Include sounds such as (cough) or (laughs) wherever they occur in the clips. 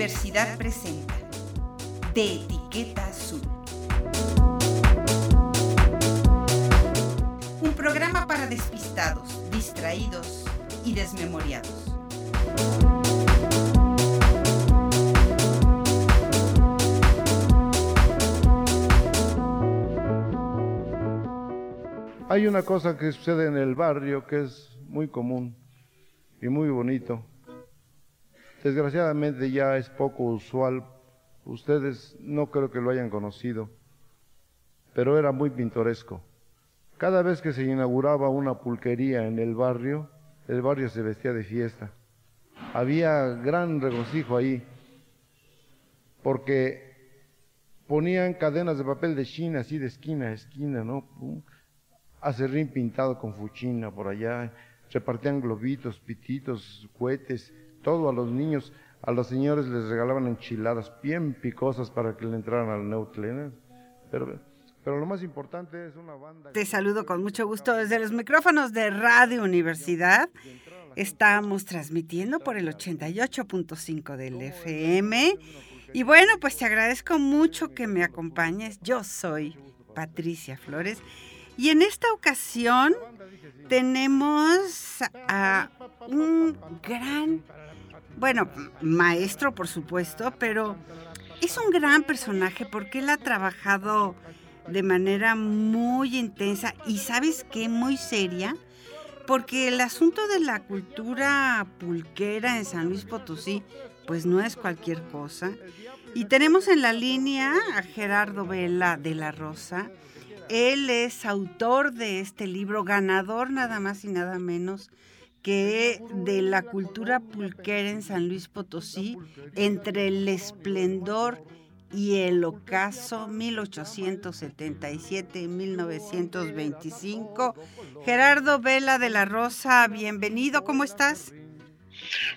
Universidad presenta De Etiqueta Azul. Un programa para despistados, distraídos y desmemoriados. Hay una cosa que sucede en el barrio que es muy común y muy bonito. Desgraciadamente ya es poco usual. Ustedes no creo que lo hayan conocido, pero era muy pintoresco. Cada vez que se inauguraba una pulquería en el barrio, el barrio se vestía de fiesta. Había gran regocijo ahí, porque ponían cadenas de papel de China, así de esquina a esquina, ¿no? acerrín pintado con fuchina por allá, repartían globitos, pititos, cohetes, todo a los niños, a los señores les regalaban enchiladas bien picosas para que le entraran al Neutliner. Pero, pero lo más importante es una banda... Te saludo con mucho gusto desde los micrófonos de Radio Universidad. Estamos transmitiendo por el 88.5 del FM. Y bueno, pues te agradezco mucho que me acompañes. Yo soy Patricia Flores y en esta ocasión tenemos a un gran, bueno, maestro por supuesto, pero es un gran personaje porque él ha trabajado de manera muy intensa y sabes qué, muy seria, porque el asunto de la cultura pulquera en San Luis Potosí, pues no es cualquier cosa. Y tenemos en la línea a Gerardo Vela de la Rosa, él es autor de este libro, ganador nada más y nada menos que de la cultura pulquera en San Luis Potosí, entre el esplendor y el ocaso 1877 1925. Gerardo Vela de la Rosa, bienvenido, ¿cómo estás?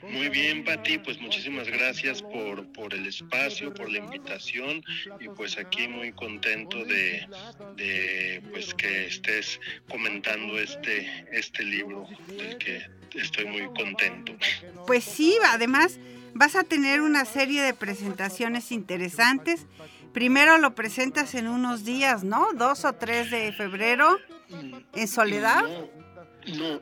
Muy bien, Pati, pues muchísimas gracias por, por el espacio, por la invitación y pues aquí muy contento de, de pues que estés comentando este, este libro del que estoy muy contento. Pues sí, además vas a tener una serie de presentaciones interesantes. Primero lo presentas en unos días, ¿no? Dos o tres de febrero en Soledad. No,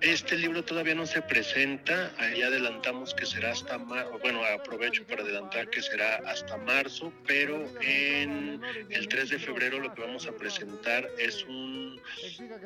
este libro todavía no se presenta. Ahí adelantamos que será hasta marzo. Bueno, aprovecho para adelantar que será hasta marzo, pero en el 3 de febrero lo que vamos a presentar es un,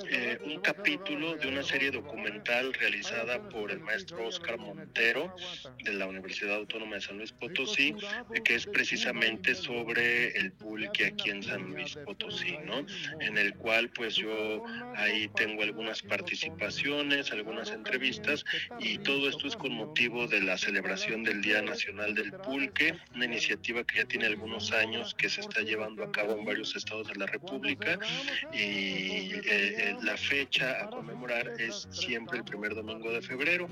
eh, un capítulo de una serie documental realizada por el maestro Oscar Montero de la Universidad Autónoma de San Luis Potosí, que es precisamente sobre el pulque aquí en San Luis Potosí, ¿no? En el cual pues yo ahí tengo algunas participaciones algunas entrevistas y todo esto es con motivo de la celebración del Día Nacional del Pulque, una iniciativa que ya tiene algunos años que se está llevando a cabo en varios estados de la República y eh, eh, la fecha a conmemorar es siempre el primer domingo de febrero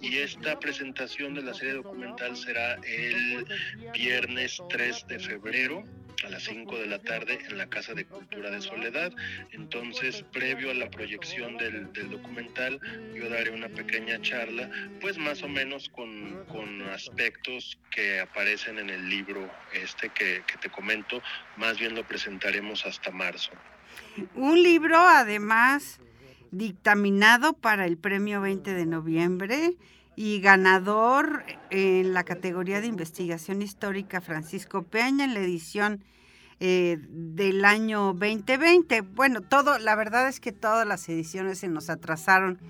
y esta presentación de la serie documental será el viernes 3 de febrero a las 5 de la tarde en la Casa de Cultura de Soledad. Entonces, previo a la proyección del, del documental, yo daré una pequeña charla, pues más o menos con, con aspectos que aparecen en el libro este que, que te comento, más bien lo presentaremos hasta marzo. Un libro, además, dictaminado para el premio 20 de noviembre y ganador en la categoría de investigación histórica Francisco Peña en la edición eh, del año 2020. Bueno, todo, la verdad es que todas las ediciones se nos atrasaron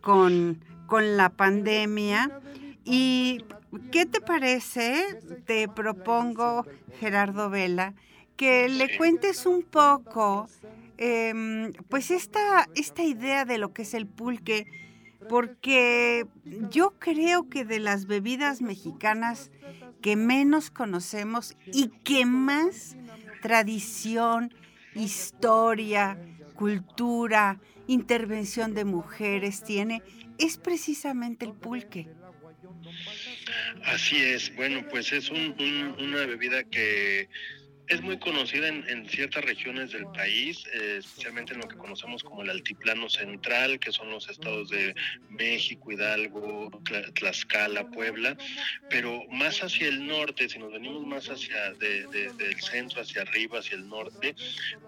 con, con la pandemia. ¿Y qué te parece? Te propongo, Gerardo Vela, que le cuentes un poco, em, pues esta, esta idea de lo que es el pulque porque yo creo que de las bebidas mexicanas que menos conocemos y que más tradición, historia, cultura, intervención de mujeres tiene, es precisamente el pulque. Así es, bueno, pues es una bebida que es muy conocida en, ciertas regiones del país, eh, especialmente en lo que conocemos como el altiplano central, que son los estados de México, Hidalgo, Tlaxcala, Puebla, pero más hacia el norte, si nos venimos más hacia del centro, hacia arriba, hacia el norte,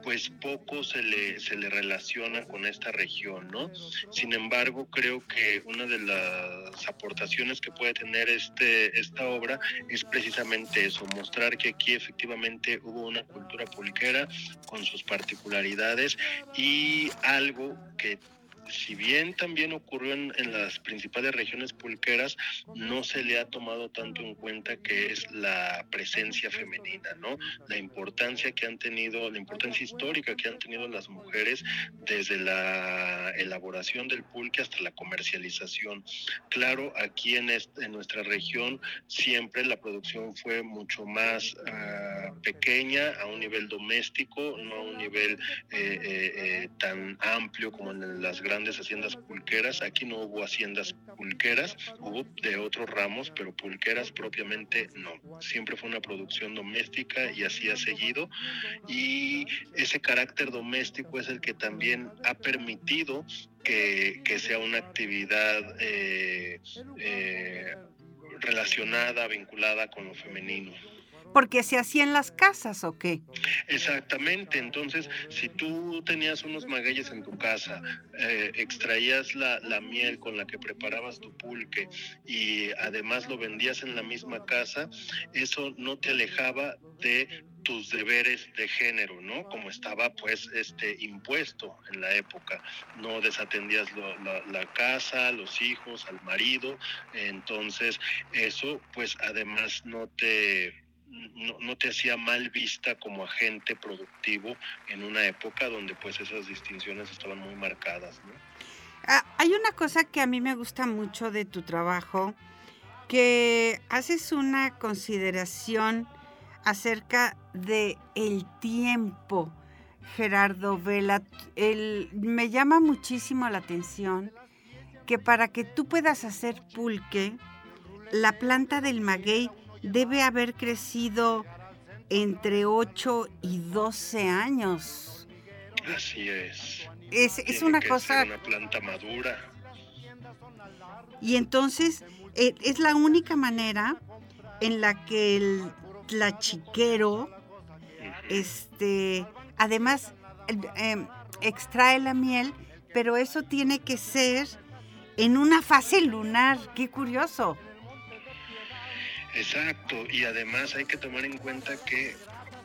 pues poco se le, se le relaciona con esta región, ¿no? Sin embargo, creo que una de las aportaciones que puede tener este, esta obra es precisamente eso, mostrar que aquí efectivamente hubo una cultura pulquera con sus particularidades y algo que si bien también ocurrió en, las principales regiones pulqueras, no se le ha tomado tanto en cuenta que es la presencia femenina, ¿no? La importancia que han tenido, la importancia histórica que han tenido las mujeres desde la elaboración del pulque hasta la comercialización. Claro, aquí en, en nuestra región siempre la producción fue mucho más ah, pequeña, a un nivel doméstico, no a un nivel eh, eh, eh, tan amplio como en las grandes grandes haciendas pulqueras. Aquí no hubo haciendas pulqueras, hubo de otros ramos, pero pulqueras propiamente no. Siempre fue una producción doméstica y así ha seguido. Y ese carácter doméstico es el que también ha permitido que, sea una actividad eh, eh, relacionada, vinculada con lo femenino porque se hacía en las casas o qué? Exactamente, entonces si tú tenías unos magueyes en tu casa, eh, extraías la, miel con la que preparabas tu pulque y además lo vendías en la misma casa, eso no te alejaba de tus deberes de género, ¿no? Como estaba pues este impuesto en la época, no desatendías la, la, casa, los hijos, al marido, entonces eso pues además no te no, te hacía mal vista como agente productivo en una época donde pues esas distinciones estaban muy marcadas. Ah, hay una cosa que a mí me gusta mucho de tu trabajo, que haces una consideración acerca de el tiempo, Gerardo Vela. El, me llama muchísimo la atención que para que tú puedas hacer pulque, la planta del maguey debe haber crecido entre 8 y 12 años. Así es. Es, una cosa... una planta madura. Y entonces eh, es la única manera en la que el tlachiquero, este, además em, extrae la miel, pero eso tiene que ser en una fase lunar. Qué curioso. Exacto, y además hay que tomar en cuenta que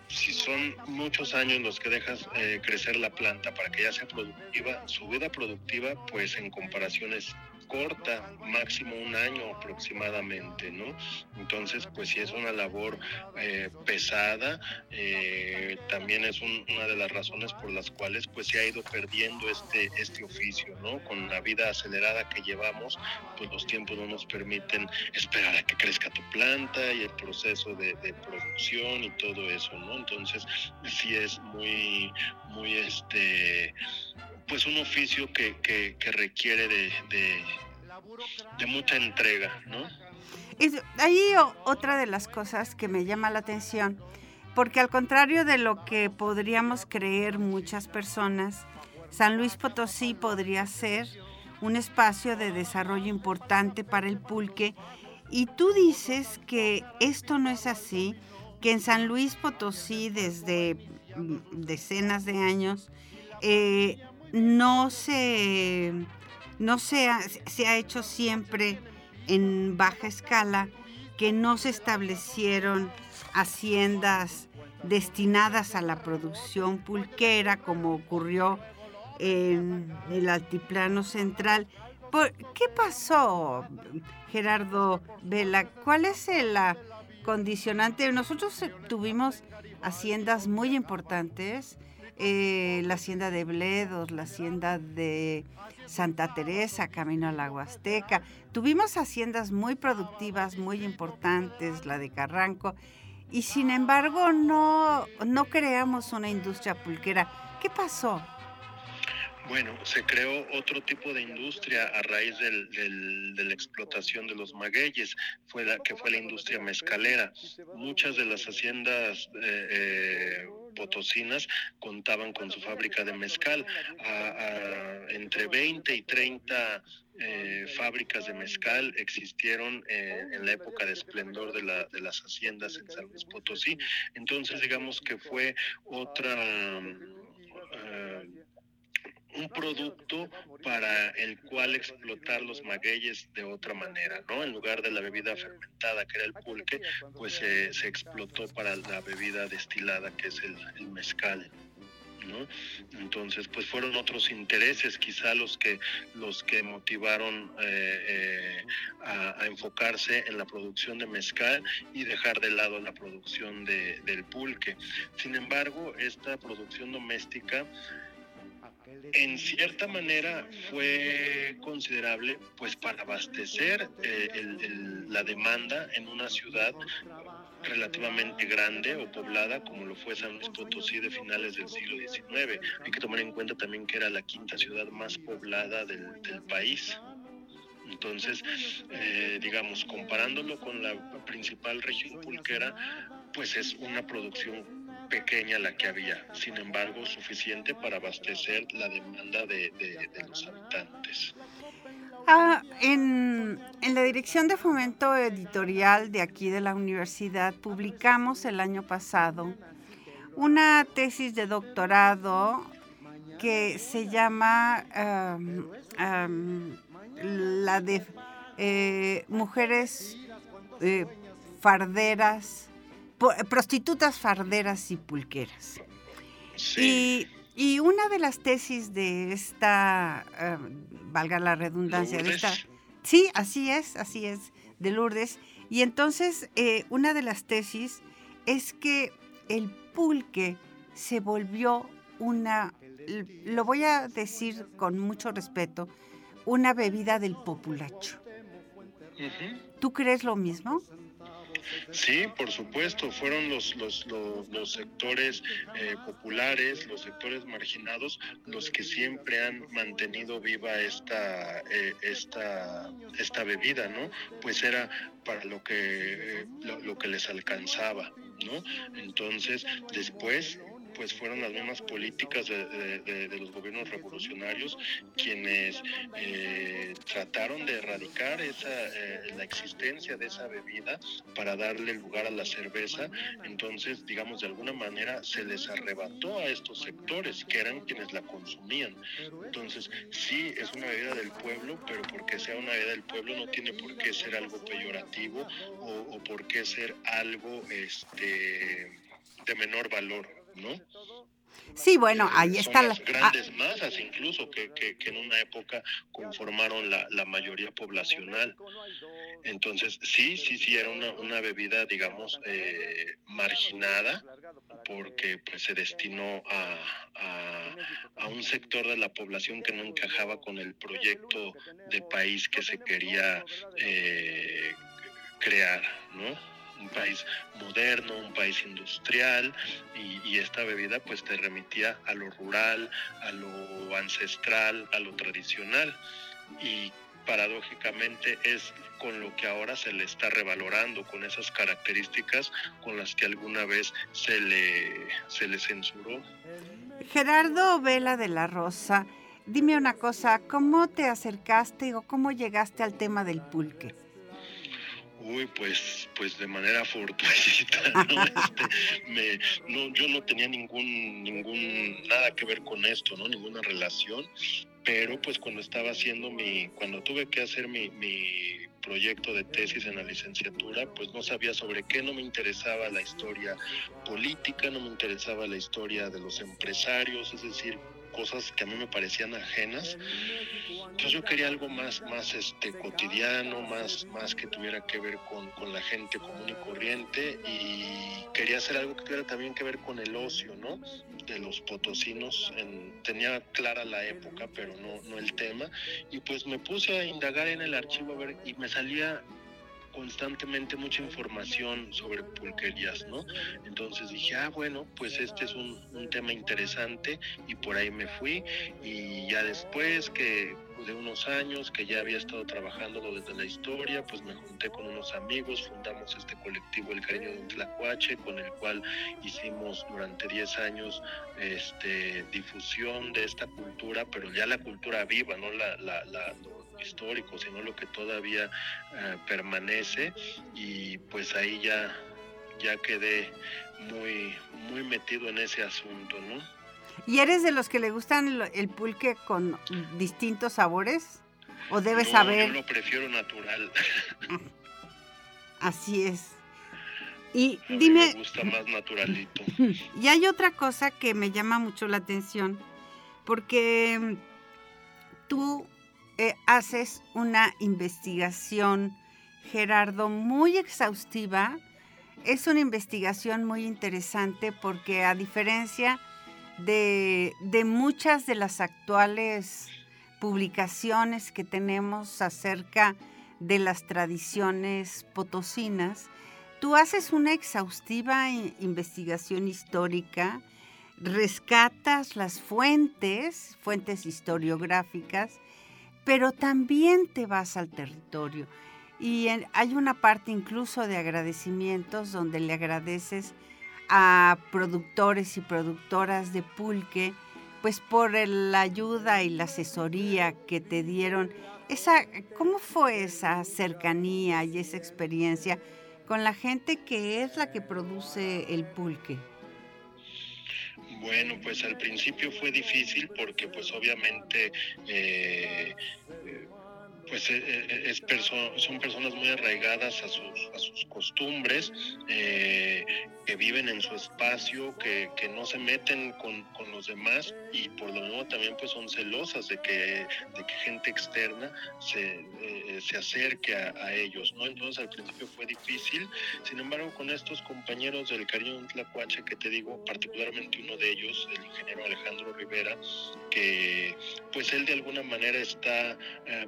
si son muchos años los que dejas eh, crecer la planta para que ya sea productiva, su vida productiva, pues en comparaciones corta, máximo un año aproximadamente, ¿no? Entonces, pues sí es una labor eh, pesada, eh, también es una de las razones por las cuales pues se ha ido perdiendo este, este oficio, ¿no? Con la vida acelerada que llevamos, pues los tiempos no nos permiten esperar a que crezca tu planta y el proceso de, producción y todo eso, ¿no? Entonces, sí es muy, muy este pues un oficio que, que, requiere de, de, mucha entrega, ¿no? Es, ahí otra de las cosas que me llama la atención, porque al contrario de lo que podríamos creer muchas personas, San Luis Potosí podría ser un espacio de desarrollo importante para el pulque y tú dices que esto no es así, que en San Luis Potosí desde mm, decenas de años eh, no se, no se ha, se ha hecho siempre en baja escala, que no se establecieron haciendas destinadas a la producción pulquera, como ocurrió en el altiplano central. ¿Qué pasó, Gerardo Vela? ¿Cuál es el condicionante? Nosotros tuvimos haciendas muy importantes eh, la hacienda de Bledos, la hacienda de Santa Teresa, camino a la Huasteca. Tuvimos haciendas muy productivas, muy importantes, la de Carranco, y sin embargo no, no creamos una industria pulquera. ¿Qué pasó? Bueno, se creó otro tipo de industria a raíz del, de la explotación de los magueyes, fue la, que fue la industria mezcalera. Muchas de las haciendas eh, eh, potosinas contaban con su fábrica de mezcal. entre 20 y 30 eh, fábricas de mezcal existieron en la época de esplendor de, la, de las haciendas en San Luis Potosí. Entonces, digamos que fue otra un producto para el cual explotar los magueyes de otra manera, ¿no? En lugar de la bebida fermentada, que era el pulque, pues se explotó para la bebida destilada, que es el, mezcal. ¿no? Entonces, pues fueron otros intereses quizá los que los que motivaron eh, eh, a, enfocarse en la producción de mezcal y dejar de lado la producción de, del pulque. Sin embargo, esta producción doméstica en cierta manera fue considerable pues para abastecer eh, la demanda en una ciudad relativamente grande o poblada como lo fue San Luis Potosí de finales del siglo XIX. Hay que tomar en cuenta también que era la quinta ciudad más poblada del, país. Entonces, eh, digamos, comparándolo con la principal región pulquera, pues es una producción pequeña la que había, sin embargo suficiente para abastecer la demanda de, los habitantes. Ah, en, en, la Dirección de Fomento Editorial de aquí de la universidad publicamos el año pasado una tesis de doctorado que se llama la de eh, mujeres eh, farderas prostitutas farderas y pulqueras. Y, una de las tesis de esta, eh, valga la redundancia, de esta... Sí, así es, así es, de Lourdes. Y entonces eh, una de las tesis es que el pulque se volvió una, lo voy a decir con mucho respeto, una bebida del populacho. ¿Tú crees lo mismo? Sí, por supuesto, fueron los, los, los, sectores eh, populares, los sectores marginados, los que siempre han mantenido viva esta, eh, esta, esta bebida, ¿no? Pues era para lo que, lo, lo que les alcanzaba, ¿no? Entonces, después pues fueron las mismas políticas de, los gobiernos revolucionarios quienes eh, trataron de erradicar esa, eh, la existencia de esa bebida para darle lugar a la cerveza. Entonces, digamos, de alguna manera se les arrebató a estos sectores que eran quienes la consumían. Entonces, sí, es una bebida del pueblo, pero porque sea una bebida del pueblo no tiene por qué ser algo peyorativo o, o por qué ser algo este, de menor valor. ¿No? Sí, bueno, ahí está las grandes masas incluso que, en una época conformaron la, mayoría poblacional. Entonces, sí, sí, sí, era una, bebida, digamos, eh, marginada porque pues se destinó a, a, un sector de la población que no encajaba con el proyecto de país que se quería eh, crear, ¿no? Un país moderno, un país industrial y, esta bebida pues te remitía a lo rural, a lo ancestral, a lo tradicional y paradójicamente es con lo que ahora se le está revalorando, con esas características con las que alguna vez se le, se le censuró. Gerardo Vela de la Rosa, dime una cosa, ¿cómo te acercaste o cómo llegaste al tema del pulque? Uy, pues, pues de manera fortuita, (laughs) ¿no? Este, no, yo no tenía ningún, ningún, nada que ver con esto, ¿no? Ninguna relación, pero pues cuando estaba haciendo mi, cuando tuve que hacer mi, mi proyecto de tesis en la licenciatura, pues no sabía sobre qué, no me interesaba la historia política, no me interesaba la historia de los empresarios, es decir, cosas que a mí me parecían ajenas. Entonces yo quería algo más, más este, cotidiano, más, más que tuviera que ver con, con la gente común y corriente y quería hacer algo que tuviera también que ver con el ocio, ¿no? De los potosinos. tenía clara la época, pero no, no el tema. Y pues me puse a indagar en el archivo a ver y me salía constantemente mucha información sobre pulquerías, ¿no? Entonces dije, ah, bueno, pues este es un, tema interesante y por ahí me fui y ya después que de unos años que ya había estado trabajando desde la historia, pues me junté con unos amigos, fundamos este colectivo El Cariño de un Tlacuache, con el cual hicimos durante 10 años este, difusión de esta cultura, pero ya la cultura viva, no la, la, lo histórico, sino lo que todavía eh, permanece y pues ahí ya, ya quedé muy, muy metido en ese asunto, ¿no? ¿Y eres de los que le gustan el pulque con distintos sabores? ¿O debes saber? Yo lo prefiero natural. (laughs) Así es. Y dime. me gusta más naturalito. (laughs) Y hay otra cosa que me llama mucho la atención, porque mm, tú eh, haces una investigación, Gerardo, muy exhaustiva. Es una investigación muy interesante porque a diferencia de, muchas de las actuales publicaciones que tenemos acerca de las tradiciones potosinas, tú haces una exhaustiva investigación histórica, rescatas las fuentes, fuentes historiográficas, pero también te vas al territorio. Y hay una parte incluso de agradecimientos donde le agradeces a productores y productoras de pulque, pues por la ayuda y la asesoría que te dieron. Esa, ¿Cómo fue esa cercanía y esa experiencia con la gente que es la que produce el pulque? Bueno, pues al principio fue difícil porque pues obviamente eh, pues eh, eh, es son personas muy arraigadas a sus, a sus costumbres, eh, que viven en su espacio, que, no se meten con, los demás y por lo mismo también pues son celosas de que, de que gente externa se, se acerque a, ellos, ¿no? Entonces al principio fue difícil, sin embargo con estos compañeros del Cariño Tlacuache que te digo, particularmente uno de ellos, el ingeniero Alejandro Rivera, que pues él de alguna manera está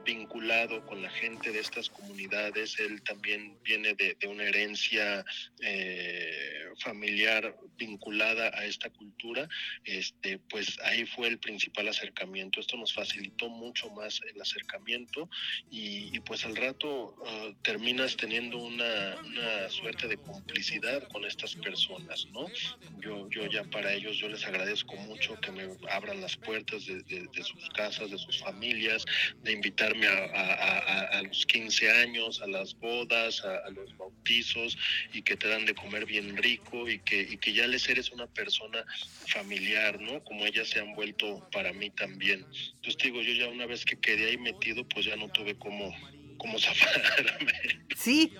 vinculado con la gente de estas comunidades, él también viene de, una herencia eh, familiar vinculada a esta cultura, este, pues ahí fue el principal acercamiento. Esto nos facilitó mucho más el acercamiento y, pues al rato ah, terminas teniendo una, suerte de complicidad con estas personas, ¿no? Yo, yo ya para ellos, yo les agradezco mucho que me abran las puertas de, sus casas, de sus familias, de invitarme a, a, los 15 años, a las bodas, a, los bautizos y que te dan de comer bien rico y que, y que ya les eres una persona familiar, ¿no? Como ellas se han vuelto para mí también. Entonces digo, yo ya una vez que quedé ahí metido, pues ya no tuve cómo, cómo (laughs) zafarme. Sí.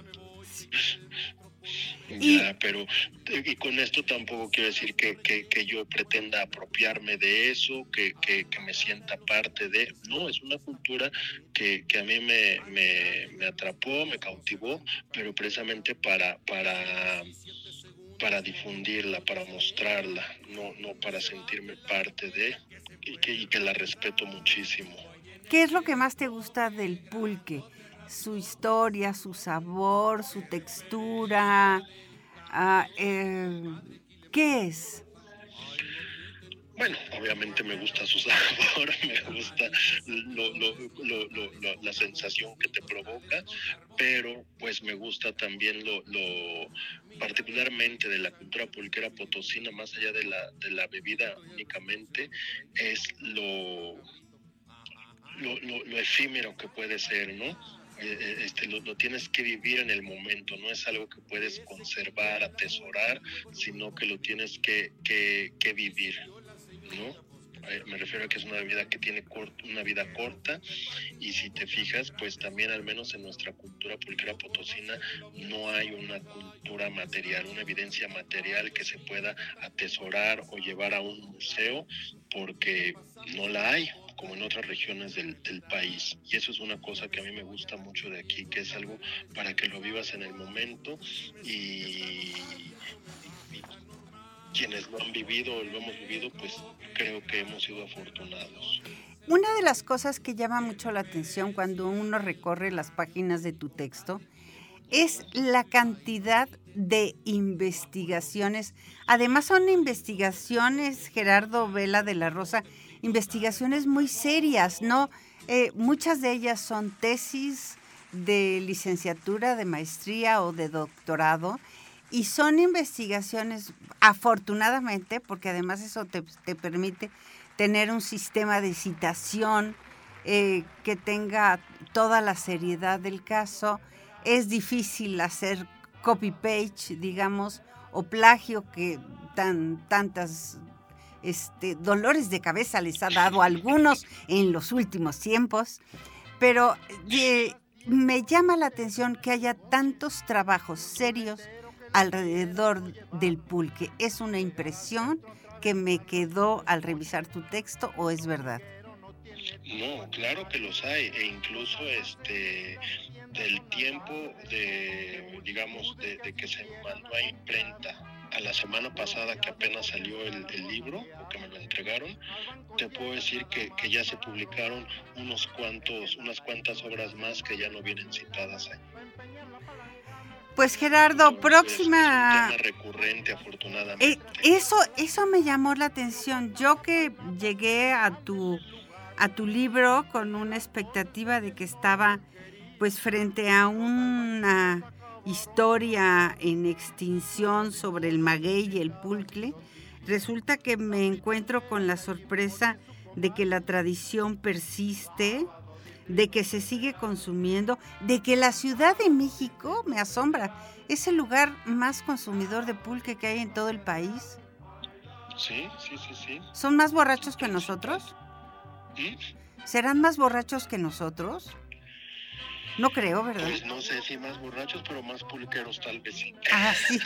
Ya, pero y con esto tampoco quiero decir que, que, yo pretenda apropiarme de eso, que, que, me sienta parte de... No, es una cultura que, a mí me, me, me, atrapó, me cautivó, pero precisamente para, para, para difundirla, para mostrarla, no, no para sentirme parte de y que, y que la respeto muchísimo. ¿Qué es lo que más te gusta del pulque? Su historia, su sabor, su textura. Ah, eh, ¿Qué es? Bueno, obviamente me gusta su (laughs) sabor, me gusta la sensación que te provoca, pero pues me gusta también lo, particularmente de la cultura pulquera potosina, más allá de la, de la bebida únicamente, es lo, lo efímero que puede ser, ¿no? Eh, eh, este, lo, tienes que vivir en el momento, no es algo que puedes conservar, atesorar, sino que lo tienes que, que, vivir, ¿no? Me refiero a que es una vida que tiene una vida corta y si te fijas, pues también al menos en nuestra cultura pulquera potosina no hay una cultura material, una evidencia material que se pueda atesorar o llevar a un museo porque no la hay como en otras regiones del, país. Y eso es una cosa que a mí me gusta mucho de aquí, que es algo para que lo vivas en el momento y, quienes lo han vivido o lo hemos vivido, pues creo que hemos sido afortunados. Una de las cosas que llama mucho la atención cuando uno recorre las páginas de tu texto es la cantidad de investigaciones. Además son investigaciones, Gerardo Vela de la Rosa, investigaciones muy serias, ¿no? Eh, muchas de ellas son tesis de licenciatura, de maestría o de doctorado y son investigaciones, afortunadamente, porque además eso te, permite tener un sistema de citación eh, que tenga toda la seriedad del caso. Es difícil hacer copy-page, digamos, o plagio que tan, tantas este, dolores de cabeza les ha dado a algunos en los últimos tiempos, pero eh, me llama la atención que haya tantos trabajos serios alrededor del pulque. ¿Es una impresión que me quedó al revisar tu texto o es verdad? No, claro que los hay e incluso este del tiempo de digamos de, que se mandó a imprenta a la semana pasada que apenas salió el, libro o que me lo entregaron, te puedo decir que, que, ya se publicaron unos cuantos, unas cuantas obras más que ya no vienen citadas ahí. Pues Gerardo, próxima. Es un tema recurrente, afortunadamente. Eh, eso, eso me llamó la atención. Yo que llegué a tu, a tu libro con una expectativa de que estaba, pues, frente a una historia en extinción sobre el maguey y el pulcle, resulta que me encuentro con la sorpresa de que la tradición persiste, de que se sigue consumiendo, de que la Ciudad de México, me asombra, es el lugar más consumidor de pulque que hay en todo el país. Sí, sí, sí, sí. ¿Son más borrachos que nosotros? ¿Serán más borrachos que nosotros? No creo, ¿verdad? Pues no sé si más borrachos, pero más pulqueros tal vez sí. Ah, (laughs) sí.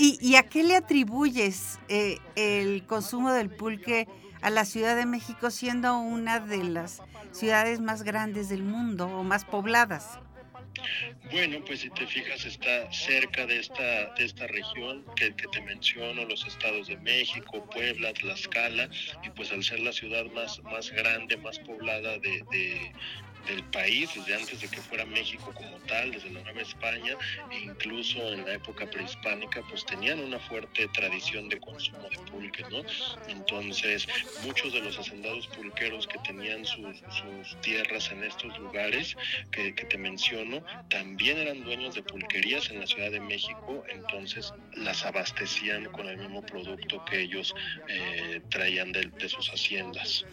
¿Y, a qué le atribuyes eh, el consumo del pulque a la Ciudad de México siendo una de las ciudades más grandes del mundo o más pobladas? Bueno, pues si te fijas está cerca de esta, de esta región que, te menciono, los estados de México, Puebla, Tlaxcala, y pues al ser la ciudad más, más grande, más poblada de, del país, desde antes de que fuera México como tal, desde la Nueva España, e incluso en la época prehispánica, pues tenían una fuerte tradición de consumo de pulque, ¿no? Entonces, muchos de los hacendados pulqueros que tenían sus, tierras en estos lugares que, te menciono, también eran dueños de pulquerías en la Ciudad de México, entonces las abastecían con el mismo producto que ellos eh, traían de, de sus haciendas.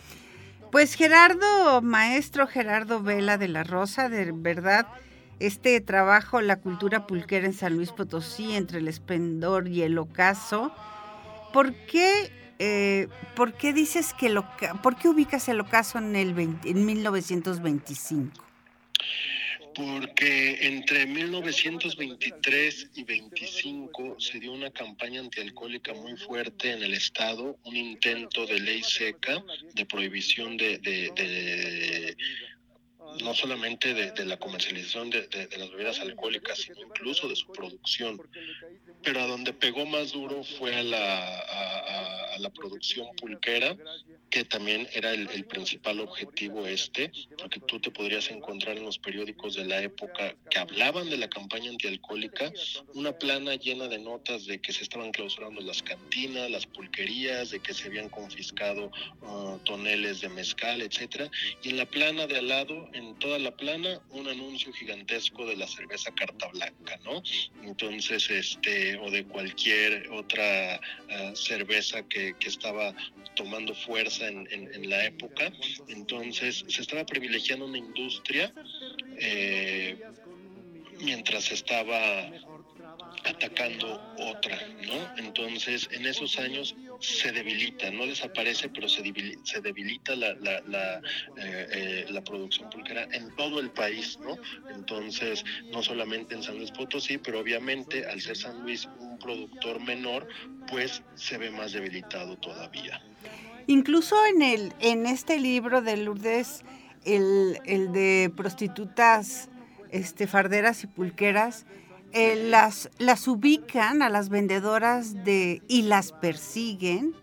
Pues Gerardo, maestro Gerardo Vela de la Rosa, de verdad, este trabajo, La cultura pulquera en San Luis Potosí, entre el esplendor y el ocaso, ¿por qué, eh, ¿por qué dices que lo, por qué ubicas el ocaso en, el en 1925? Porque entre 1923 y 25 se dio una campaña antialcohólica muy fuerte en el Estado, un intento de ley seca de prohibición de, de, no solamente de, la comercialización de, las bebidas alcohólicas, sino incluso de su producción. Pero a donde pegó más duro fue a la, a la producción pulquera que también era el, principal objetivo este, porque tú te podrías encontrar en los periódicos de la época que hablaban de la campaña antialcohólica, una plana llena de notas de que se estaban clausurando las cantinas, las pulquerías, de que se habían confiscado uh, toneles de mezcal, etcétera, y en la plana de al lado, en toda la plana, un anuncio gigantesco de la cerveza Carta Blanca, ¿no? Entonces, este, o de cualquier otra uh, cerveza que, que estaba tomando fuerza en, la época. Entonces se estaba privilegiando una industria eh, mientras estaba atacando otra, ¿no? Entonces, en esos años se debilita, no desaparece, pero se debilita, se debilita la, la, la, eh, eh, la, producción pulquera en todo el país, ¿no? Entonces, no solamente en San Luis Potosí, pero obviamente al ser San Luis un productor menor, pues se ve más debilitado todavía. Incluso en, el, en este libro de Lourdes, el, de prostitutas este, farderas y pulqueras, eh, las, las ubican a las vendedoras de y las persiguen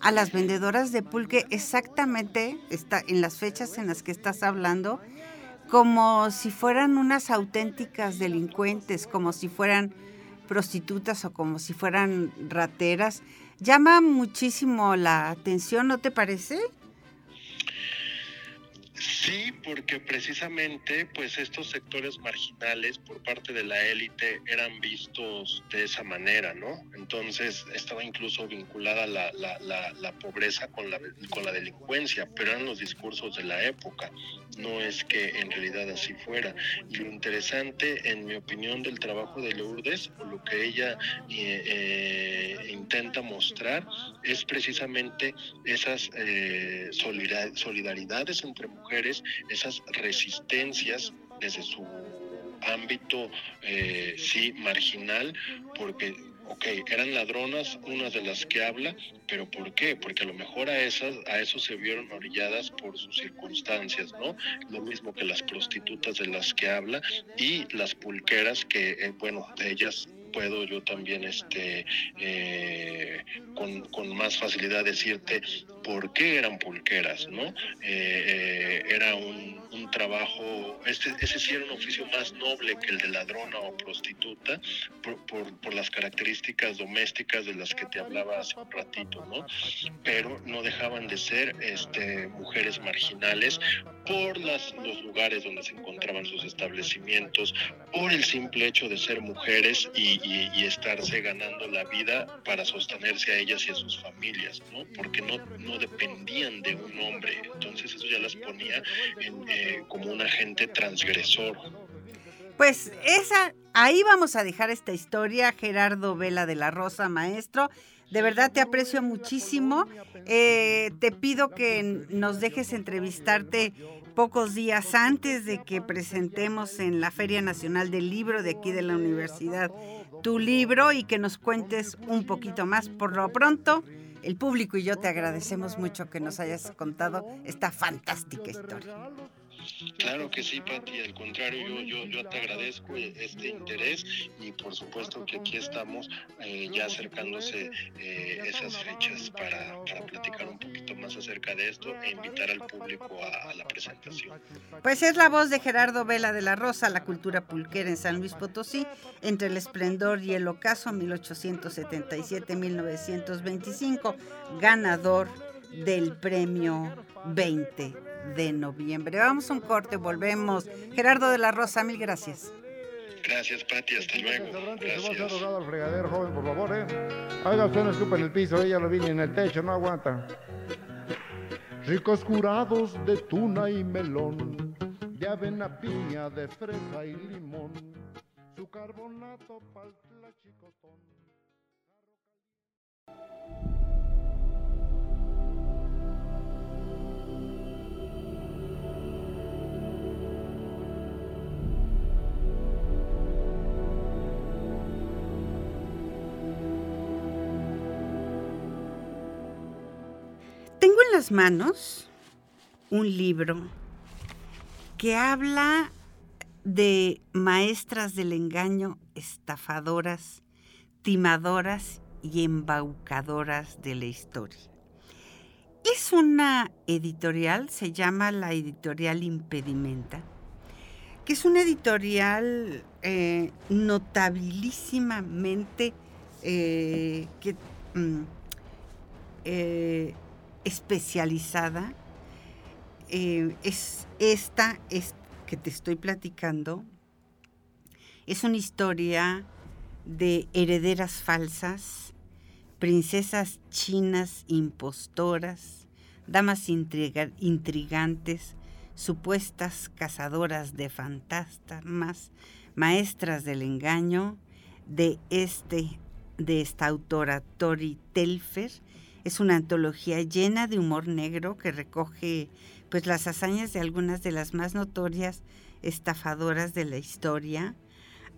a las vendedoras de pulque exactamente está en las fechas en las que estás hablando como si fueran unas auténticas delincuentes, como si fueran prostitutas o como si fueran rateras, llama muchísimo la atención, ¿no te parece? Sí, porque precisamente pues estos sectores marginales por parte de la élite eran vistos de esa manera, ¿no? Entonces estaba incluso vinculada la, la, la, pobreza con la, con la delincuencia, pero eran los discursos de la época, no es que en realidad así fuera. Y lo interesante, en mi opinión, del trabajo de Lourdes, o lo que ella eh, eh, intenta mostrar, es precisamente esas eh, solidaridades entre mujeres esas resistencias desde su ámbito, eh, sí, marginal, porque ok, eran ladronas unas de las que habla, pero ¿por qué? Porque a lo mejor a esas, a eso se vieron orilladas por sus circunstancias, ¿no? Lo mismo que las prostitutas de las que habla y las pulqueras que, eh, bueno, de ellas puedo yo también este eh, con, con, más facilidad decirte por qué eran pulqueras, ¿no? Eh, eh, era un, un, trabajo, este, ese sí era un oficio más noble que el de ladrona o prostituta, por, por, por, las características domésticas de las que te hablaba hace un ratito, ¿no? Pero no dejaban de ser este, mujeres marginales por las, los lugares donde se encontraban sus establecimientos, por el simple hecho de ser mujeres y, y, estarse ganando la vida para sostenerse a ellas y a sus familias, ¿no? Porque no, no dependían de un hombre, entonces eso ya las ponía eh, como un agente transgresor. Pues esa, ahí vamos a dejar esta historia, Gerardo Vela de la Rosa, maestro. De verdad te aprecio muchísimo. Eh, te pido que nos dejes entrevistarte pocos días antes de que presentemos en la Feria Nacional del Libro de aquí de la universidad tu libro y que nos cuentes un poquito más. Por lo pronto, el público y yo te agradecemos mucho que nos hayas contado esta fantástica historia. Claro que sí, Pati, al contrario, yo, yo, yo te agradezco este interés y por supuesto que aquí estamos eh, ya acercándose eh, esas fechas para, platicar un poquito más acerca de esto e invitar al público a, a, la presentación. Pues es la voz de Gerardo Vela de la Rosa, la cultura pulquera en San Luis Potosí, entre el esplendor y el ocaso 1877-1925, ganador del premio 20 de noviembre. Vamos a un corte, volvemos. Gerardo de la Rosa, mil gracias. Gracias, Pati, hasta luego. Gracias. al fregadero, joven, por favor, ¿eh? Haga usted no escupa en el piso, ella lo viene en el techo, no aguanta. Ricos curados de tuna y melón, de avena, piña, de fresa y limón, su carbonato pa'l chicotón. Las manos un libro que habla de maestras del engaño, estafadoras, timadoras y embaucadoras de la historia. Es una editorial, se llama la editorial Impedimenta, que es una editorial eh, notabilísimamente eh, que, mm, eh, especializada. Eh, es esta es, que te estoy platicando. Es una historia de herederas falsas, princesas chinas impostoras, damas intrigantes, supuestas cazadoras de fantasmas, maestras del engaño, de este de esta autora Tori Telfer, es una antología llena de humor negro que recoge pues las hazañas de algunas de las más notorias estafadoras de la historia.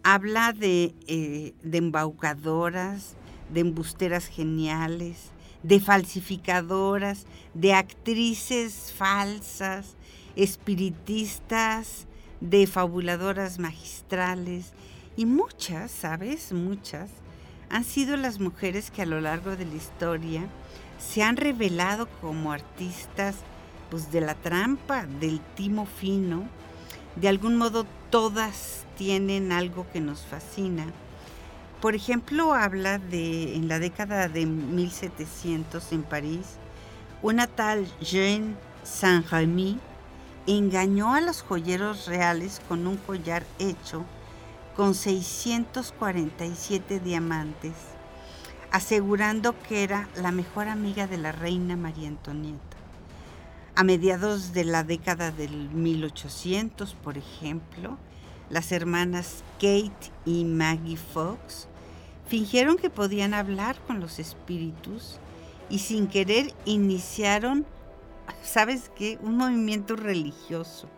Habla de, eh, de embaucadoras, de embusteras geniales, de falsificadoras, de actrices falsas, espiritistas, de fabuladoras magistrales y muchas, ¿sabes? Muchas han sido las mujeres que a lo largo de la historia se han revelado como artistas pues, de la trampa, del timo fino, De algún modo todas tienen algo que nos fascina. Por ejemplo, habla de en la década de 1700 en París, una tal Jeanne Saint-Remy engañó a los joyeros reales con un collar hecho con 647 diamantes, asegurando que era la mejor amiga de la reina María Antonieta. A mediados de la década del 1800, por ejemplo, las hermanas Kate y Maggie Fox fingieron que podían hablar con los espíritus y sin querer iniciaron ¿sabes qué? Un movimiento religioso.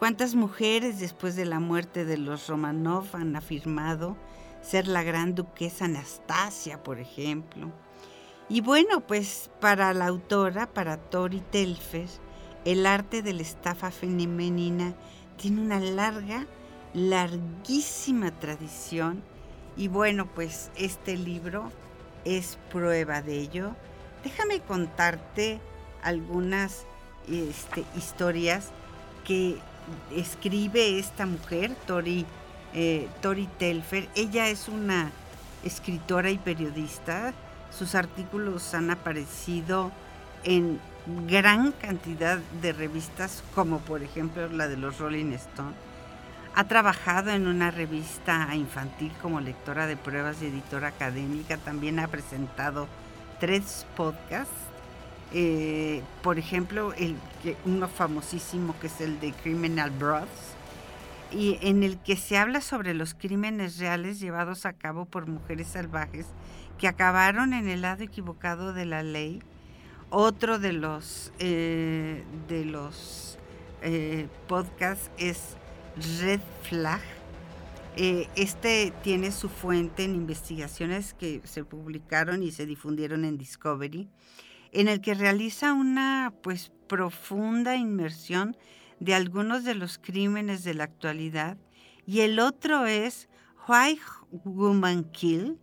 ¿Cuántas mujeres después de la muerte de los Romanov han afirmado ser la gran duquesa Anastasia, por ejemplo? Y bueno, pues para la autora, para Tori Telfer, el arte de la estafa femenina tiene una larga, larguísima tradición. Y bueno, pues este libro es prueba de ello. Déjame contarte algunas este, historias que escribe esta mujer, Tori, eh, Tori Telfer. Ella es una escritora y periodista. Sus artículos han aparecido en gran cantidad de revistas, como por ejemplo la de los Rolling Stone. Ha trabajado en una revista infantil como lectora de pruebas y editora académica. También ha presentado tres podcasts eh, por ejemplo, uno famosísimo que es el de Criminal Broths, y en el que se habla sobre los crímenes reales llevados a cabo por mujeres salvajes que acabaron en el lado equivocado de la ley. Otro de los, eh, de los eh, podcasts es Red Flag. este tiene su fuente en investigaciones que se publicaron y se difundieron en Discovery en el que realiza una pues profunda inmersión de algunos de los crímenes de la actualidad y el otro es Why Woman Kill,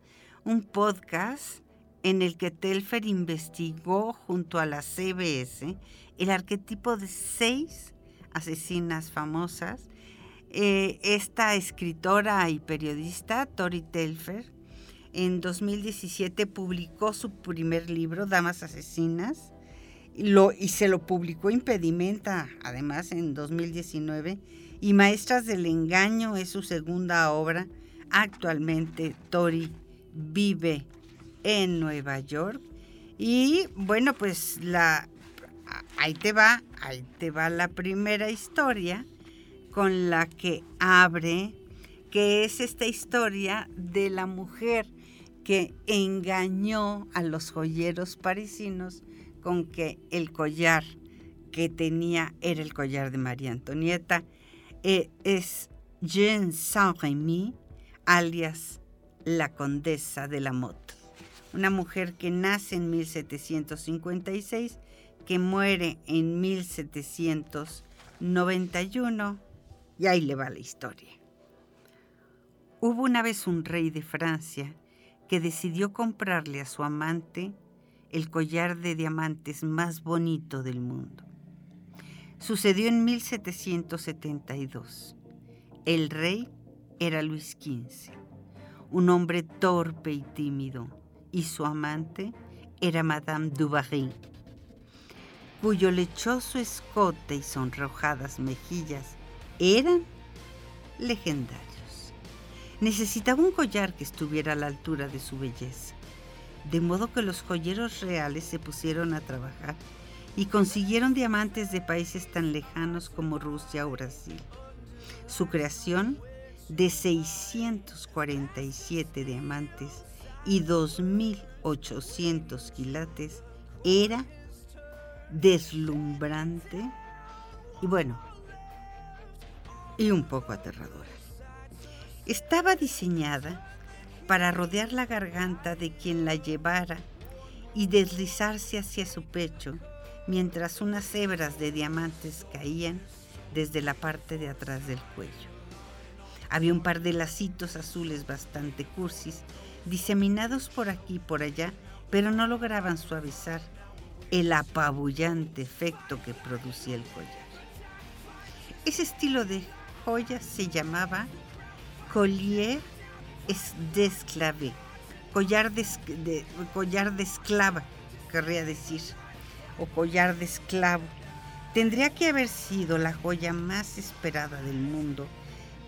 un podcast en el que Telfer investigó junto a la CBS el arquetipo de seis asesinas famosas. Eh, esta escritora y periodista, Tori Telfer, en 2017 publicó su primer libro, Damas Asesinas, y se lo publicó Impedimenta, además, en 2019, y Maestras del Engaño es su segunda obra. Actualmente Tori vive en Nueva York. Y bueno, pues ahí te va, ahí te va la primera historia con la que abre, que es esta historia de la mujer que engañó a los joyeros parisinos con que el collar que tenía era el collar de María Antonieta. Eh, es Jean Saint-Remy, alias la condesa de la Motte, una mujer que nace en 1756, que muere en 1791, y ahí le va la historia. Hubo una vez un rey de Francia que decidió comprarle a su amante el collar de diamantes más bonito del mundo. Sucedió en 1772. El rey era Luis XV, un hombre torpe y tímido, y su amante era Madame du Barry, cuyo lechoso escote y sonrojadas mejillas eran legendarios. Necesitaba un collar que estuviera a la altura de su belleza, de modo que los joyeros reales se pusieron a trabajar y consiguieron diamantes de países tan lejanos como Rusia o Brasil. Su creación de 647 diamantes y 2.800 quilates era deslumbrante y bueno, y un poco aterradora. Estaba diseñada para rodear la garganta de quien la llevara y deslizarse hacia su pecho mientras unas hebras de diamantes caían desde la parte de atrás del cuello. Había un par de lacitos azules bastante cursis, diseminados por aquí y por allá, pero no lograban suavizar el apabullante efecto que producía el collar. Ese estilo de joya se llamaba collier d'esclave, collar de, collar de esclava, querría decir, o collar de esclavo. Tendría que haber sido la joya más esperada del mundo,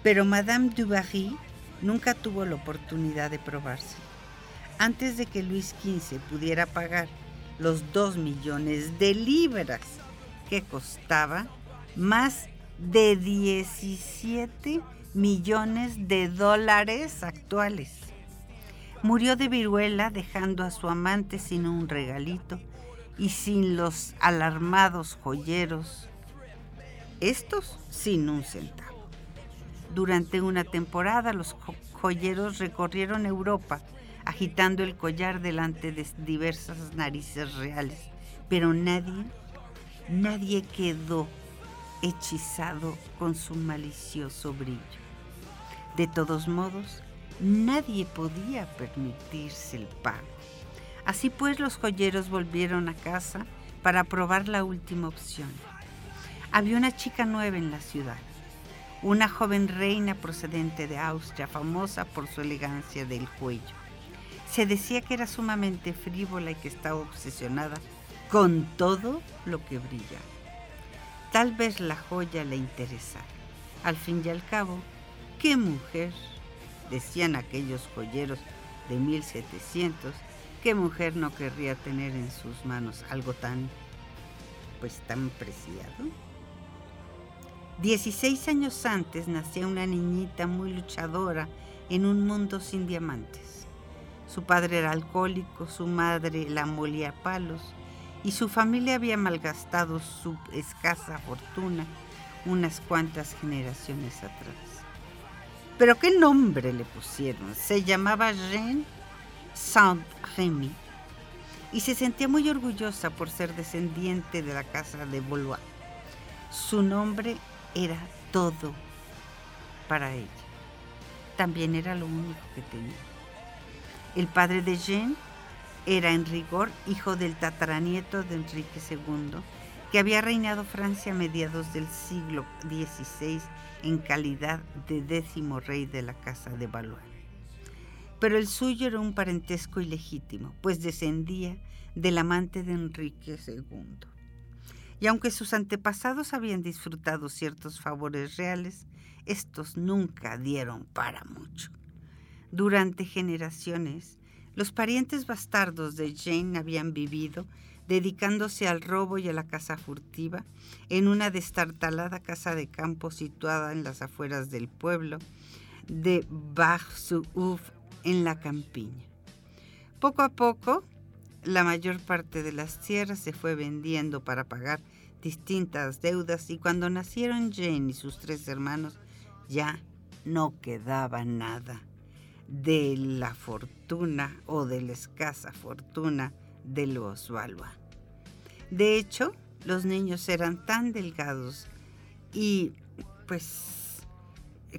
pero Madame du Barry nunca tuvo la oportunidad de probarse. Antes de que Luis XV pudiera pagar los dos millones de libras que costaba, más de 17 millones de dólares actuales. Murió de viruela dejando a su amante sin un regalito y sin los alarmados joyeros, estos sin un centavo. Durante una temporada los joyeros recorrieron Europa agitando el collar delante de diversas narices reales, pero nadie, nadie quedó hechizado con su malicioso brillo. De todos modos, nadie podía permitirse el pago. Así pues, los joyeros volvieron a casa para probar la última opción. Había una chica nueva en la ciudad, una joven reina procedente de Austria, famosa por su elegancia del cuello. Se decía que era sumamente frívola y que estaba obsesionada con todo lo que brilla. Tal vez la joya le interesara. Al fin y al cabo, ¿qué mujer? Decían aquellos joyeros de 1700, ¿qué mujer no querría tener en sus manos algo tan, pues tan preciado? Dieciséis años antes nacía una niñita muy luchadora en un mundo sin diamantes. Su padre era alcohólico, su madre la molía a palos y su familia había malgastado su escasa fortuna unas cuantas generaciones atrás. Pero ¿qué nombre le pusieron? Se llamaba Jean Saint-Rémy y se sentía muy orgullosa por ser descendiente de la casa de Valois. Su nombre era todo para ella. También era lo único que tenía. El padre de Jean era en rigor hijo del tataranieto de Enrique II, que había reinado Francia a mediados del siglo XVI en calidad de décimo rey de la casa de Valois. Pero el suyo era un parentesco ilegítimo, pues descendía del amante de Enrique II. Y aunque sus antepasados habían disfrutado ciertos favores reales, estos nunca dieron para mucho. Durante generaciones, los parientes bastardos de Jane habían vivido dedicándose al robo y a la caza furtiva en una destartalada casa de campo situada en las afueras del pueblo de Bar-sur-Ouf en la campiña. Poco a poco, la mayor parte de las tierras se fue vendiendo para pagar distintas deudas y cuando nacieron Jane y sus tres hermanos ya no quedaba nada de la fortuna o de la escasa fortuna de los Valois. De hecho, los niños eran tan delgados y pues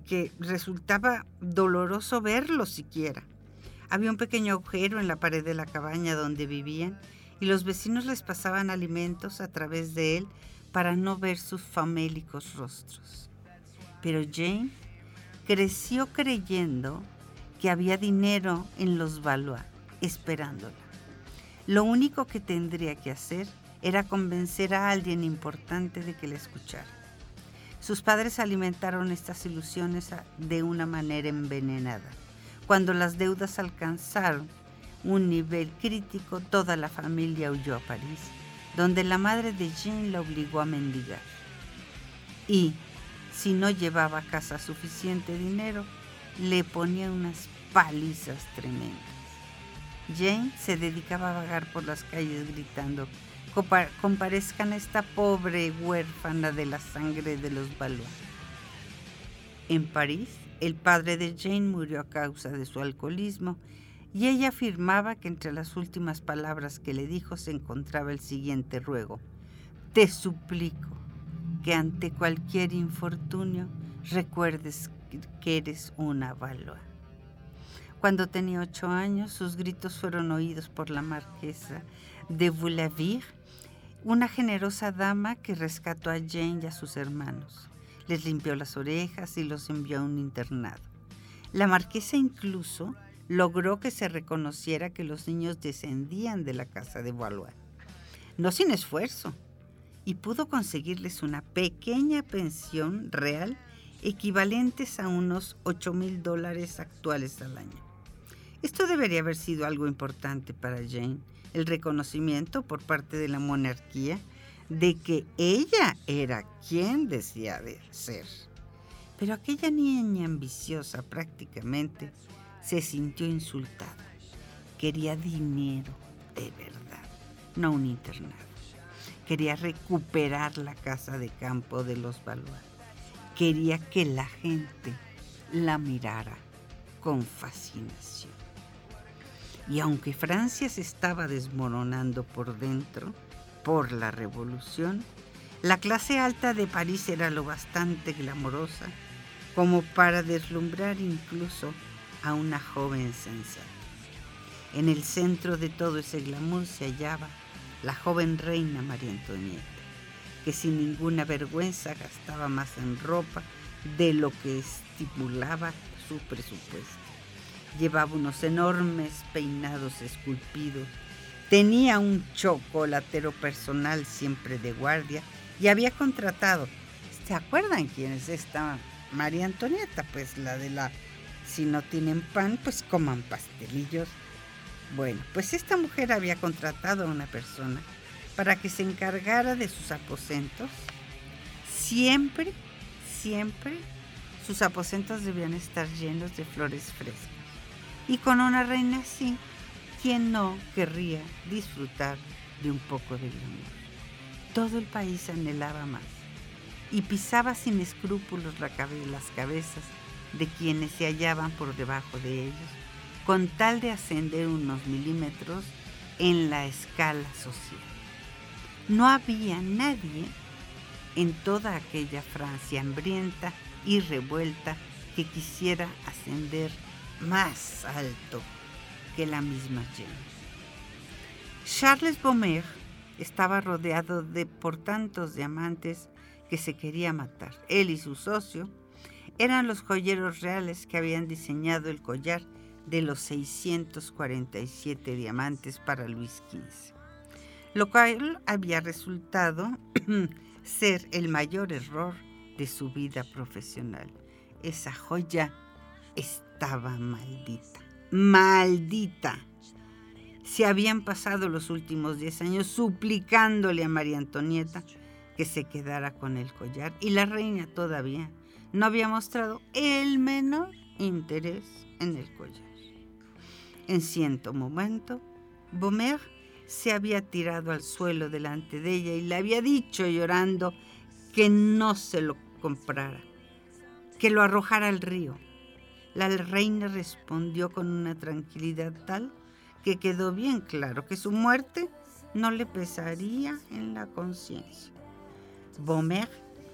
que resultaba doloroso verlos siquiera. Había un pequeño agujero en la pared de la cabaña donde vivían y los vecinos les pasaban alimentos a través de él para no ver sus famélicos rostros. Pero Jane creció creyendo que había dinero en los Valois esperándola. Lo único que tendría que hacer era convencer a alguien importante de que la escuchara. Sus padres alimentaron estas ilusiones de una manera envenenada. Cuando las deudas alcanzaron un nivel crítico, toda la familia huyó a París, donde la madre de Jean la obligó a mendigar. Y, si no llevaba a casa suficiente dinero, le ponía unas palizas tremendas. Jane se dedicaba a vagar por las calles gritando, comparezcan a esta pobre huérfana de la sangre de los Valois. En París, el padre de Jane murió a causa de su alcoholismo y ella afirmaba que entre las últimas palabras que le dijo se encontraba el siguiente ruego. Te suplico que ante cualquier infortunio recuerdes que eres una Valois. Cuando tenía ocho años, sus gritos fueron oídos por la marquesa de Boulavir, una generosa dama que rescató a Jane y a sus hermanos. les limpió las orejas y los envió a un internado. La marquesa incluso logró que se reconociera que los niños descendían de la casa de Valois. No sin esfuerzo, y pudo conseguirles una pequeña pensión real equivalentes a unos 8 mil dólares actuales al año. Esto debería haber sido algo importante para Jane, el reconocimiento por parte de la monarquía de que ella era quien decía de ser. Pero aquella niña ambiciosa prácticamente se sintió insultada. Quería dinero de verdad, no un internado. Quería recuperar la casa de campo de los Valois. Quería que la gente la mirara con fascinación. Y aunque Francia se estaba desmoronando por dentro, por la revolución, la clase alta de París era lo bastante glamorosa como para deslumbrar incluso a una joven sensata. En el centro de todo ese glamour se hallaba la joven reina María Antonieta, que sin ninguna vergüenza gastaba más en ropa de lo que estipulaba su presupuesto. Llevaba unos enormes peinados esculpidos, tenía un chocolatero personal siempre de guardia y había contratado, ¿se acuerdan quién es esta María Antonieta? Pues la de la si no tienen pan, pues coman pastelillos. Bueno, pues esta mujer había contratado a una persona para que se encargara de sus aposentos. Siempre, siempre sus aposentos debían estar llenos de flores frescas. Y con una reina así, ¿quién no querría disfrutar de un poco de glamour? Todo el país anhelaba más y pisaba sin escrúpulos las cabezas de quienes se hallaban por debajo de ellos, con tal de ascender unos milímetros en la escala social. No había nadie en toda aquella Francia hambrienta y revuelta que quisiera ascender más alto que la misma Jane. Charles Beaumer estaba rodeado de por tantos diamantes que se quería matar. Él y su socio eran los joyeros reales que habían diseñado el collar de los 647 diamantes para Luis XV, lo cual había resultado (clears throat) ser el mayor error de su vida profesional. Esa joya estaba maldita, maldita. Se habían pasado los últimos 10 años suplicándole a María Antonieta que se quedara con el collar y la reina todavía no había mostrado el menor interés en el collar. En cierto momento, Bomer se había tirado al suelo delante de ella y le había dicho llorando que no se lo comprara, que lo arrojara al río. La reina respondió con una tranquilidad tal que quedó bien claro que su muerte no le pesaría en la conciencia. Bomer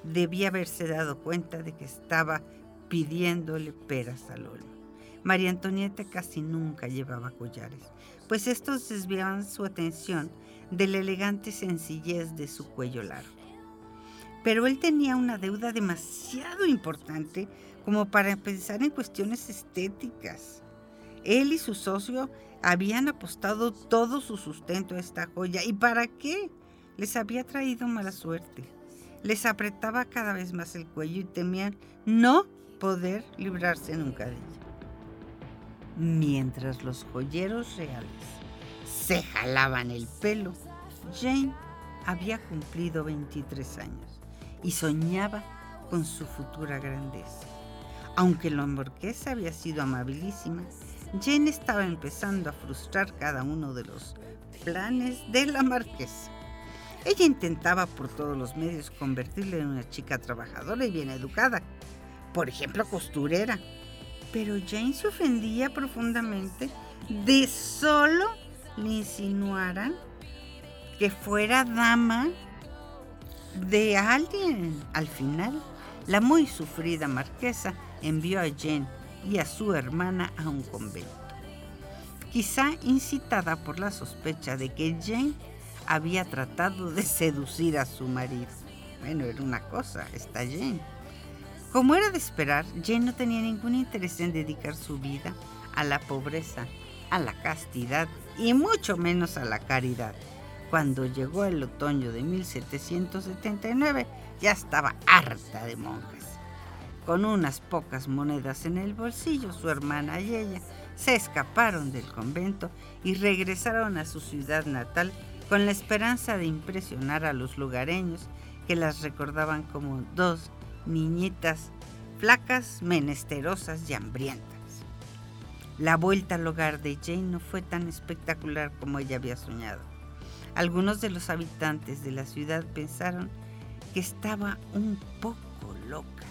debía haberse dado cuenta de que estaba pidiéndole peras al olmo. María Antonieta casi nunca llevaba collares, pues estos desviaban su atención de la elegante sencillez de su cuello largo. Pero él tenía una deuda demasiado importante como para pensar en cuestiones estéticas. Él y su socio habían apostado todo su sustento a esta joya. ¿Y para qué? Les había traído mala suerte les apretaba cada vez más el cuello y temían no poder librarse nunca de ella. Mientras los joyeros reales se jalaban el pelo, Jane había cumplido 23 años y soñaba con su futura grandeza. Aunque la marquesa había sido amabilísima, Jane estaba empezando a frustrar cada uno de los planes de la marquesa. Ella intentaba por todos los medios convertirla en una chica trabajadora y bien educada, por ejemplo costurera. Pero Jane se ofendía profundamente de solo le insinuaran que fuera dama de alguien. Al final, la muy sufrida marquesa envió a Jane y a su hermana a un convento. Quizá incitada por la sospecha de que Jane había tratado de seducir a su marido. Bueno, era una cosa, está Jane. Como era de esperar, Jane no tenía ningún interés en dedicar su vida a la pobreza, a la castidad y mucho menos a la caridad. Cuando llegó el otoño de 1779, ya estaba harta de monjes. Con unas pocas monedas en el bolsillo, su hermana y ella se escaparon del convento y regresaron a su ciudad natal con la esperanza de impresionar a los lugareños que las recordaban como dos niñitas flacas, menesterosas y hambrientas. La vuelta al hogar de Jane no fue tan espectacular como ella había soñado. Algunos de los habitantes de la ciudad pensaron que estaba un poco loca,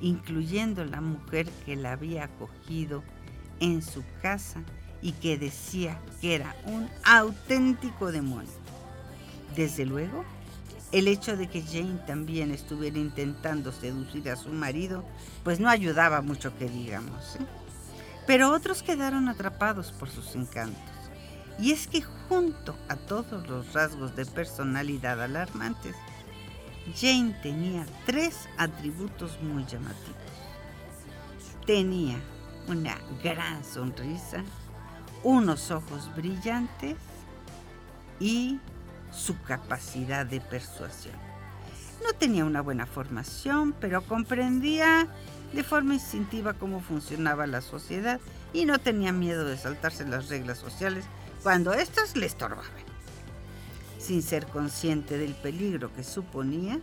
incluyendo la mujer que la había acogido en su casa y que decía que era un auténtico demonio. Desde luego, el hecho de que Jane también estuviera intentando seducir a su marido, pues no ayudaba mucho que digamos. ¿eh? Pero otros quedaron atrapados por sus encantos. Y es que junto a todos los rasgos de personalidad alarmantes, Jane tenía tres atributos muy llamativos. Tenía una gran sonrisa, unos ojos brillantes y su capacidad de persuasión. No tenía una buena formación, pero comprendía de forma instintiva cómo funcionaba la sociedad y no tenía miedo de saltarse las reglas sociales cuando éstas le estorbaban. Sin ser consciente del peligro que suponía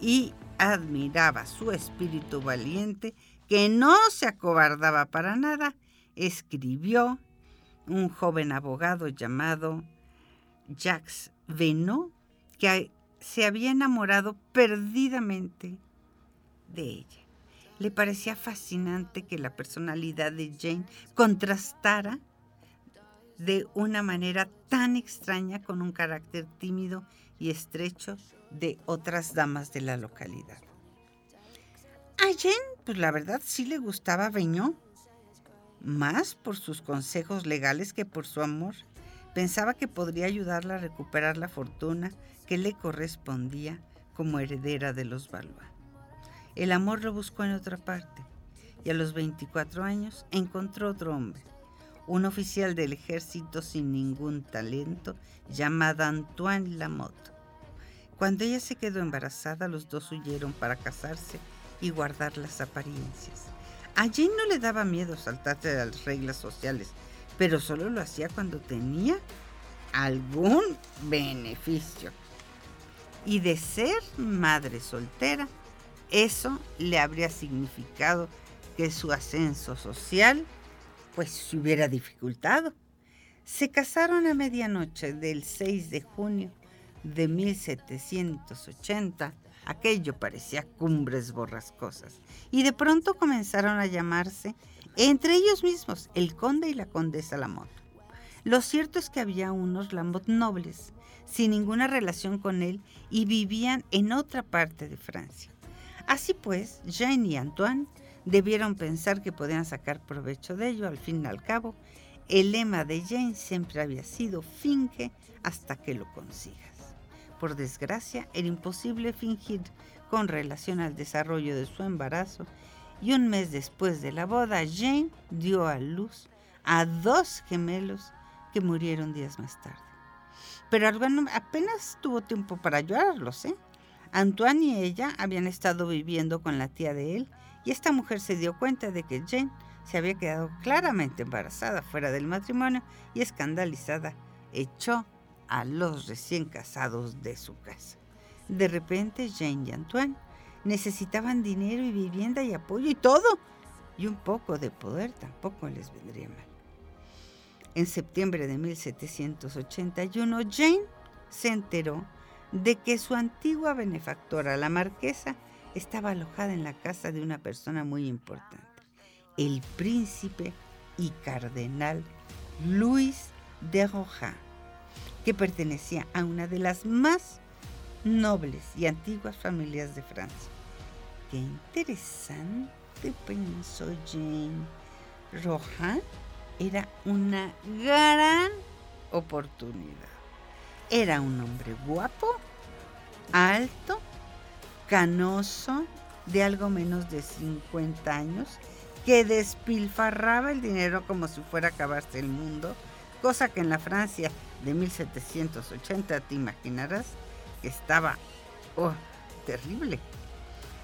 y admiraba su espíritu valiente que no se acobardaba para nada, escribió un joven abogado llamado Jacques Venot que se había enamorado perdidamente de ella. Le parecía fascinante que la personalidad de Jane contrastara de una manera tan extraña con un carácter tímido y estrecho de otras damas de la localidad. A Jane, pues la verdad sí le gustaba Beñó, más por sus consejos legales que por su amor. Pensaba que podría ayudarla a recuperar la fortuna que le correspondía como heredera de los Valois. El amor lo buscó en otra parte y a los 24 años encontró otro hombre, un oficial del ejército sin ningún talento llamado Antoine Lamotte. Cuando ella se quedó embarazada, los dos huyeron para casarse y guardar las apariencias. A Jane no le daba miedo saltarse las reglas sociales, pero solo lo hacía cuando tenía algún beneficio. Y de ser madre soltera, eso le habría significado que su ascenso social pues se hubiera dificultado. Se casaron a medianoche del 6 de junio de 1780. Aquello parecía cumbres borrascosas. Y de pronto comenzaron a llamarse entre ellos mismos el conde y la condesa Lamont. Lo cierto es que había unos Lamont nobles, sin ninguna relación con él, y vivían en otra parte de Francia. Así pues, Jane y Antoine debieron pensar que podían sacar provecho de ello. Al fin y al cabo, el lema de Jane siempre había sido finge hasta que lo consigas. Por desgracia, era imposible fingir con relación al desarrollo de su embarazo y un mes después de la boda, Jane dio a luz a dos gemelos que murieron días más tarde. Pero apenas tuvo tiempo para llorarlos, ¿eh? Antoine y ella habían estado viviendo con la tía de él y esta mujer se dio cuenta de que Jane se había quedado claramente embarazada fuera del matrimonio y escandalizada echó a los recién casados de su casa. De repente Jane y Antoine necesitaban dinero y vivienda y apoyo y todo. Y un poco de poder tampoco les vendría mal. En septiembre de 1781, Jane se enteró de que su antigua benefactora, la marquesa, estaba alojada en la casa de una persona muy importante, el príncipe y cardenal Luis de Roja, que pertenecía a una de las más nobles y antiguas familias de Francia. Qué interesante, pensó Jane. Roja era una gran oportunidad. Era un hombre guapo, alto, canoso de algo menos de 50 años que despilfarraba el dinero como si fuera a acabarse el mundo, cosa que en la Francia de 1780 te imaginarás que estaba oh, terrible.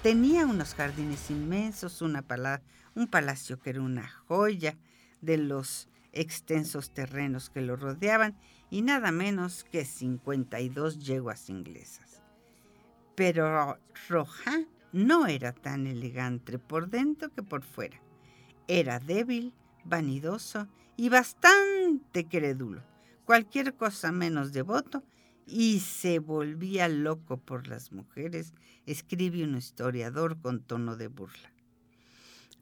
Tenía unos jardines inmensos, un palacio que era una joya de los extensos terrenos que lo rodeaban y nada menos que 52 yeguas inglesas. Pero Roja no era tan elegante por dentro que por fuera. Era débil, vanidoso y bastante crédulo. Cualquier cosa menos devoto y se volvía loco por las mujeres, escribe un historiador con tono de burla.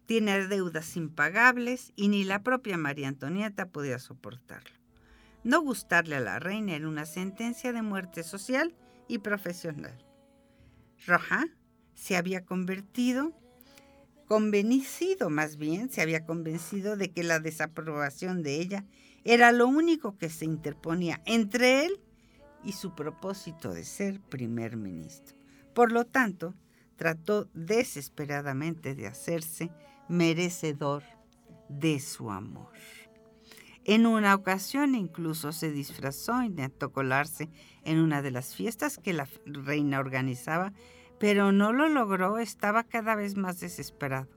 Tiene deudas impagables y ni la propia María Antonieta podía soportarlo. No gustarle a la reina era una sentencia de muerte social y profesional. Roja se había convertido, convencido más bien, se había convencido de que la desaprobación de ella era lo único que se interponía entre él y su propósito de ser primer ministro. Por lo tanto, trató desesperadamente de hacerse merecedor de su amor. En una ocasión incluso se disfrazó, intentó colarse en una de las fiestas que la reina organizaba, pero no lo logró, estaba cada vez más desesperado.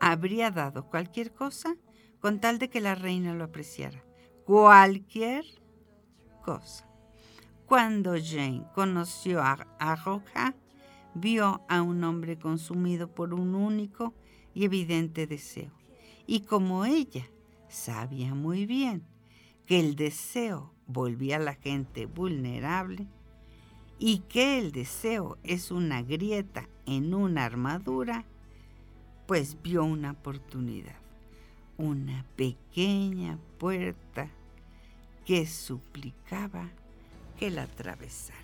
Habría dado cualquier cosa con tal de que la reina lo apreciara. Cualquier cosa. Cuando Jane conoció a, Roja, vio a un hombre consumido por un único y evidente deseo. Y como ella sabía muy bien que el deseo volvía a la gente vulnerable y que el deseo es una grieta en una armadura, pues vio una oportunidad, una pequeña puerta que suplicaba que la atravesaran.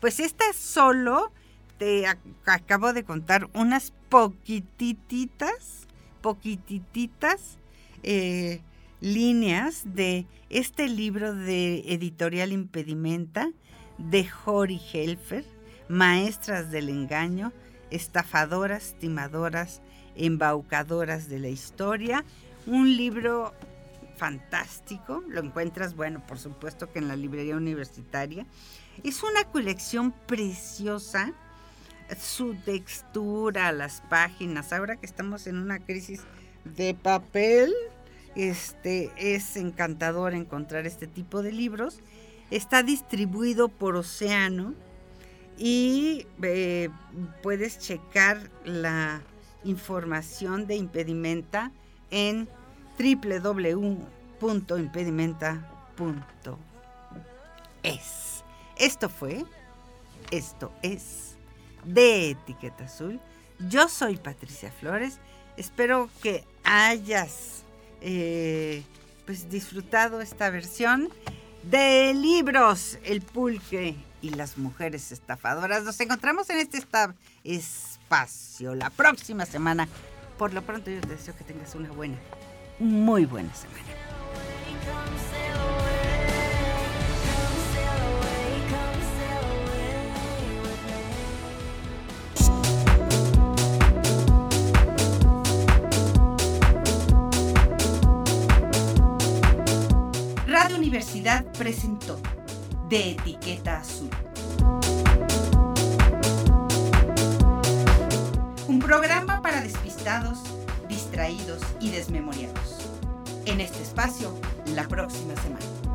Pues esta solo te acabo de contar unas poquititas, poquititas eh, líneas de este libro de editorial Impedimenta de Jori Helfer, Maestras del Engaño, estafadoras, timadoras, embaucadoras de la historia. Un libro fantástico, lo encuentras, bueno, por supuesto que en la librería universitaria. Es una colección preciosa su textura, las páginas. Ahora que estamos en una crisis de papel, este es encantador encontrar este tipo de libros. Está distribuido por Océano y eh, puedes checar la información de Impedimenta en www.impedimenta.es. Esto fue, esto es de Etiqueta Azul. Yo soy Patricia Flores. Espero que hayas eh, pues disfrutado esta versión de libros El pulque y las mujeres estafadoras. Nos encontramos en este espacio la próxima semana. Por lo pronto yo te deseo que tengas una buena, muy buena semana. Universidad presentó De Etiqueta Azul. Un programa para despistados, distraídos y desmemoriados. En este espacio, la próxima semana.